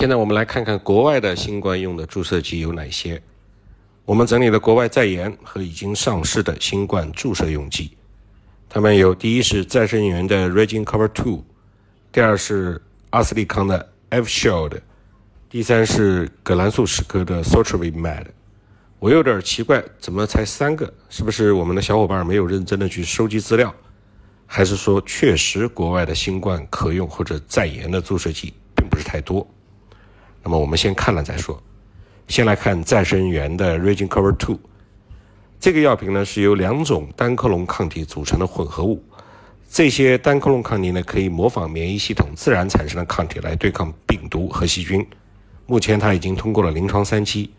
现在我们来看看国外的新冠用的注射剂有哪些。我们整理了国外在研和已经上市的新冠注射用剂，它们有：第一是再生元的 Regin Cover Two，第二是阿斯利康的 F Shield，第三是葛兰素史克的 Sotrovimab。我有点奇怪，怎么才三个？是不是我们的小伙伴没有认真的去收集资料，还是说确实国外的新冠可用或者在研的注射剂并不是太多？那么我们先看了再说。先来看再生元的 Regin Cover Two，这个药品呢是由两种单克隆抗体组成的混合物。这些单克隆抗体呢可以模仿免疫系统自然产生的抗体来对抗病毒和细菌。目前它已经通过了临床三期，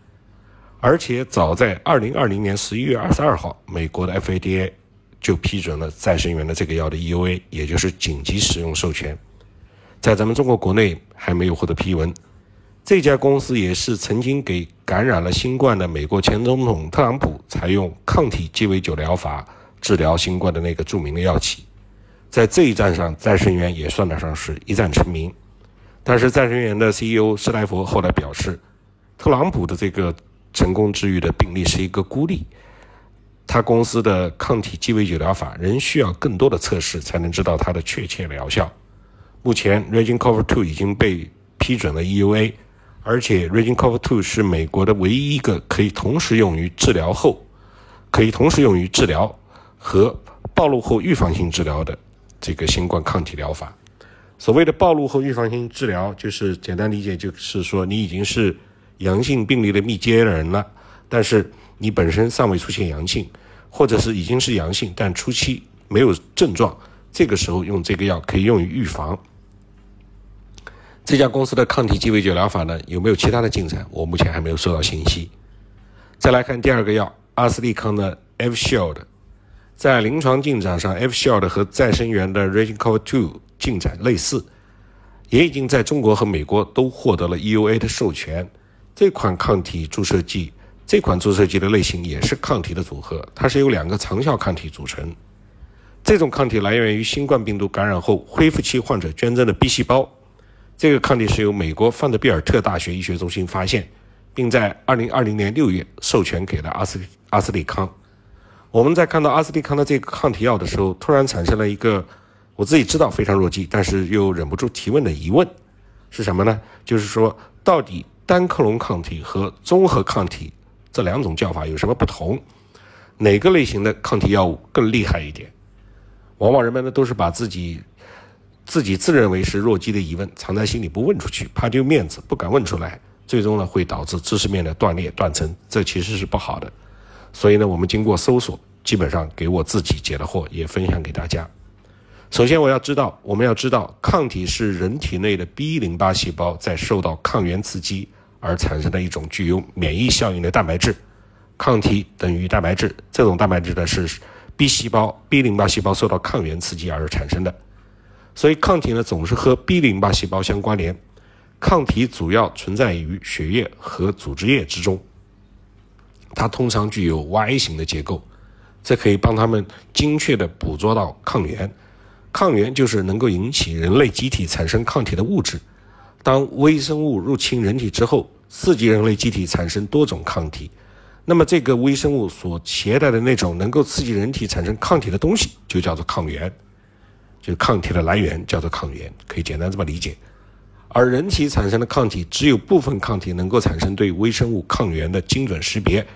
而且早在2020年11月22号，美国的 FDA 就批准了再生元的这个药的 EUA，也就是紧急使用授权。在咱们中国国内还没有获得批文。这家公司也是曾经给感染了新冠的美国前总统特朗普采用抗体鸡尾酒疗法治疗新冠的那个著名的药企，在这一战上，再生元也算得上是一战成名。但是再生元的 CEO 施莱佛后来表示，特朗普的这个成功治愈的病例是一个孤立，他公司的抗体鸡尾酒疗法仍需要更多的测试才能知道它的确切疗效。目前 r e g i n Cover Two 已经被批准了 EUA。而且 r e g i n c o v e Two 是美国的唯一一个可以同时用于治疗后，可以同时用于治疗和暴露后预防性治疗的这个新冠抗体疗法。所谓的暴露后预防性治疗，就是简单理解就是说，你已经是阳性病例的密接的人了，但是你本身尚未出现阳性，或者是已经是阳性，但初期没有症状，这个时候用这个药可以用于预防。这家公司的抗体鸡尾酒疗法呢，有没有其他的进展？我目前还没有收到信息。再来看第二个药，阿斯利康的 F Shield，在临床进展上，F Shield 和再生元的 r e g i c o Two 进展类似，也已经在中国和美国都获得了 EUA 的授权。这款抗体注射剂，这款注射剂的类型也是抗体的组合，它是由两个长效抗体组成。这种抗体来源于新冠病毒感染后恢复期患者捐赠的 B 细胞。这个抗体是由美国范德比尔特大学医学中心发现，并在2020年6月授权给了阿斯阿斯利康。我们在看到阿斯利康的这个抗体药的时候，突然产生了一个我自己知道非常弱鸡，但是又忍不住提问的疑问，是什么呢？就是说，到底单克隆抗体和综合抗体这两种叫法有什么不同？哪个类型的抗体药物更厉害一点？往往人们呢都是把自己。自己自认为是弱鸡的疑问藏在心里不问出去，怕丢面子，不敢问出来，最终呢会导致知识面的断裂断层，这其实是不好的。所以呢，我们经过搜索，基本上给我自己解了惑，也分享给大家。首先，我要知道，我们要知道，抗体是人体内的 B 淋巴细胞在受到抗原刺激而产生的一种具有免疫效应的蛋白质。抗体等于蛋白质，这种蛋白质呢是 B 细胞 B 淋巴细胞受到抗原刺激而产生的。所以抗体呢总是和 B 淋巴细胞相关联，抗体主要存在于血液和组织液之中，它通常具有 Y 型的结构，这可以帮他们精确地捕捉到抗原。抗原就是能够引起人类机体产生抗体的物质。当微生物入侵人体之后，刺激人类机体产生多种抗体，那么这个微生物所携带的那种能够刺激人体产生抗体的东西，就叫做抗原。就抗体的来源叫做抗原，可以简单这么理解。而人体产生的抗体，只有部分抗体能够产生对微生物抗原的精准识别，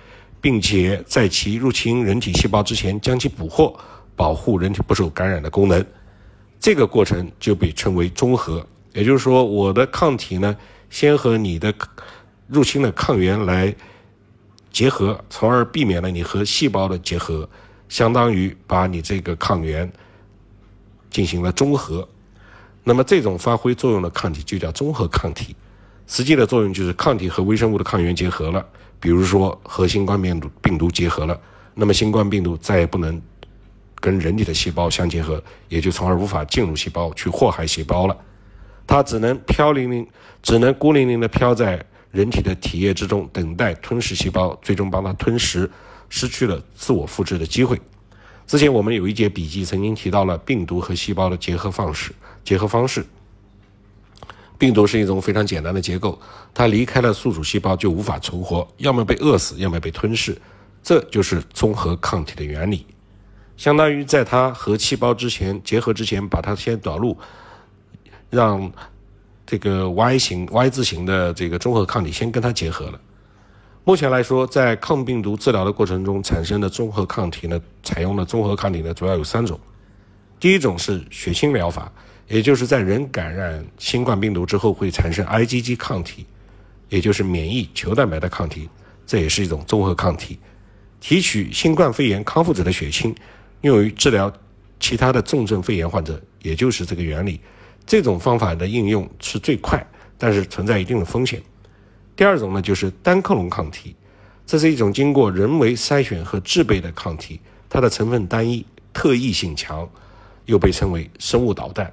并且在其入侵人体细胞之前将其捕获，保护人体不受感染的功能。这个过程就被称为中和。也就是说，我的抗体呢，先和你的入侵的抗原来结合，从而避免了你和细胞的结合，相当于把你这个抗原。进行了中和，那么这种发挥作用的抗体就叫综合抗体。实际的作用就是抗体和微生物的抗原结合了，比如说和新冠病毒病毒结合了，那么新冠病毒再也不能跟人体的细胞相结合，也就从而无法进入细胞去祸害细胞了。它只能飘零零，只能孤零零地飘在人体的体液之中，等待吞噬细胞，最终帮它吞食，失去了自我复制的机会。之前我们有一节笔记曾经提到了病毒和细胞的结合方式。结合方式，病毒是一种非常简单的结构，它离开了宿主细胞就无法存活，要么被饿死，要么被吞噬。这就是综合抗体的原理，相当于在它和细胞之前结合之前，把它先导入，让这个 Y 型 Y 字形的这个综合抗体先跟它结合了。目前来说，在抗病毒治疗的过程中产生的综合抗体呢，采用的综合抗体呢，主要有三种。第一种是血清疗法。也就是在人感染新冠病毒之后会产生 IgG 抗体，也就是免疫球蛋白的抗体，这也是一种综合抗体。提取新冠肺炎康复者的血清，用于治疗其他的重症肺炎患者，也就是这个原理。这种方法的应用是最快，但是存在一定的风险。第二种呢，就是单克隆抗体，这是一种经过人为筛选和制备的抗体，它的成分单一，特异性强，又被称为生物导弹。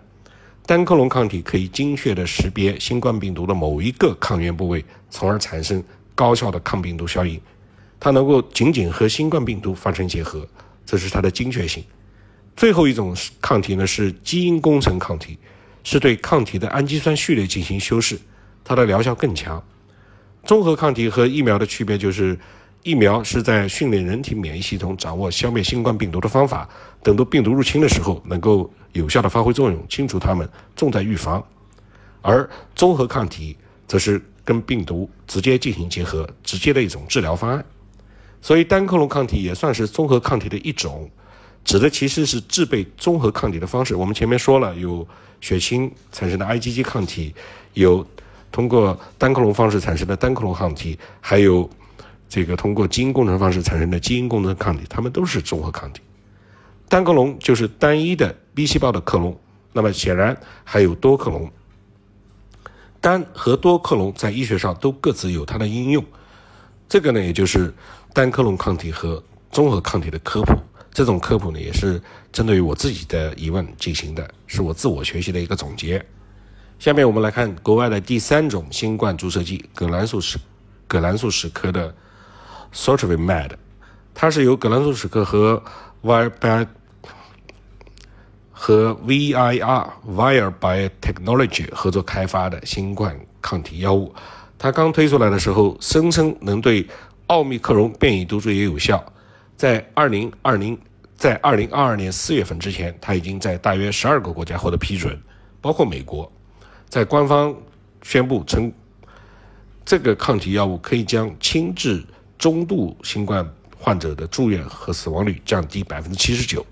单克隆抗体可以精确地识别新冠病毒的某一个抗原部位，从而产生高效的抗病毒效应。它能够仅仅和新冠病毒发生结合，这是它的精确性。最后一种抗体呢是基因工程抗体，是对抗体的氨基酸序列进行修饰，它的疗效更强。综合抗体和疫苗的区别就是。疫苗是在训练人体免疫系统掌握消灭新冠病毒的方法，等到病毒入侵的时候，能够有效的发挥作用，清除它们，重在预防；而综合抗体则是跟病毒直接进行结合，直接的一种治疗方案。所以单克隆抗体也算是综合抗体的一种，指的其实是制备综合抗体的方式。我们前面说了，有血清产生的 IgG 抗体，有通过单克隆方式产生的单克隆抗体，还有。这个通过基因工程方式产生的基因工程抗体，它们都是综合抗体。单克隆就是单一的 B 细胞的克隆，那么显然还有多克隆。单和多克隆在医学上都各自有它的应用。这个呢，也就是单克隆抗体和综合抗体的科普。这种科普呢，也是针对于我自己的疑问进行的，是我自我学习的一个总结。下面我们来看国外的第三种新冠注射剂——葛兰素史葛兰素史克的。Sotrovimab，它是由葛兰素史克和 Vir Bi 和 VIR Vir Biotechnology 合作开发的新冠抗体药物。它刚推出来的时候，声称能对奥密克戎变异毒株也有效。在2020，在2022年4月份之前，它已经在大约12个国家获得批准，包括美国。在官方宣布称，这个抗体药物可以将轻至中度新冠患者的住院和死亡率降低百分之七十九，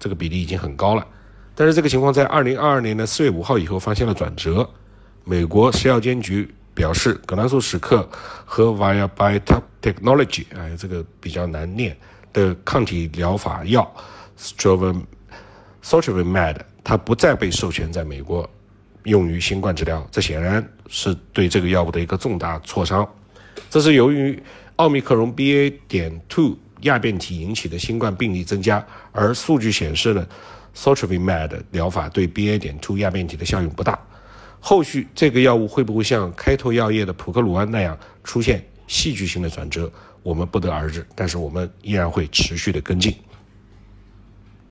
这个比例已经很高了。但是这个情况在二零二二年的四月五号以后发现了转折。美国食药监局表示，葛兰素史克和 Via Biotechnology，哎，这个比较难念的抗体疗法药 s t r o v a s o t r o v i m a d 它不再被授权在美国用于新冠治疗。这显然是对这个药物的一个重大挫伤。这是由于。奥密克戎 BA. 点 two 亚变体引起的新冠病例增加，而数据显示呢 s o t r o v i m a d 疗法对 BA. 点 two 亚变体的效用不大。后续这个药物会不会像开拓药业的普克鲁安那样出现戏剧性的转折，我们不得而知。但是我们依然会持续的跟进。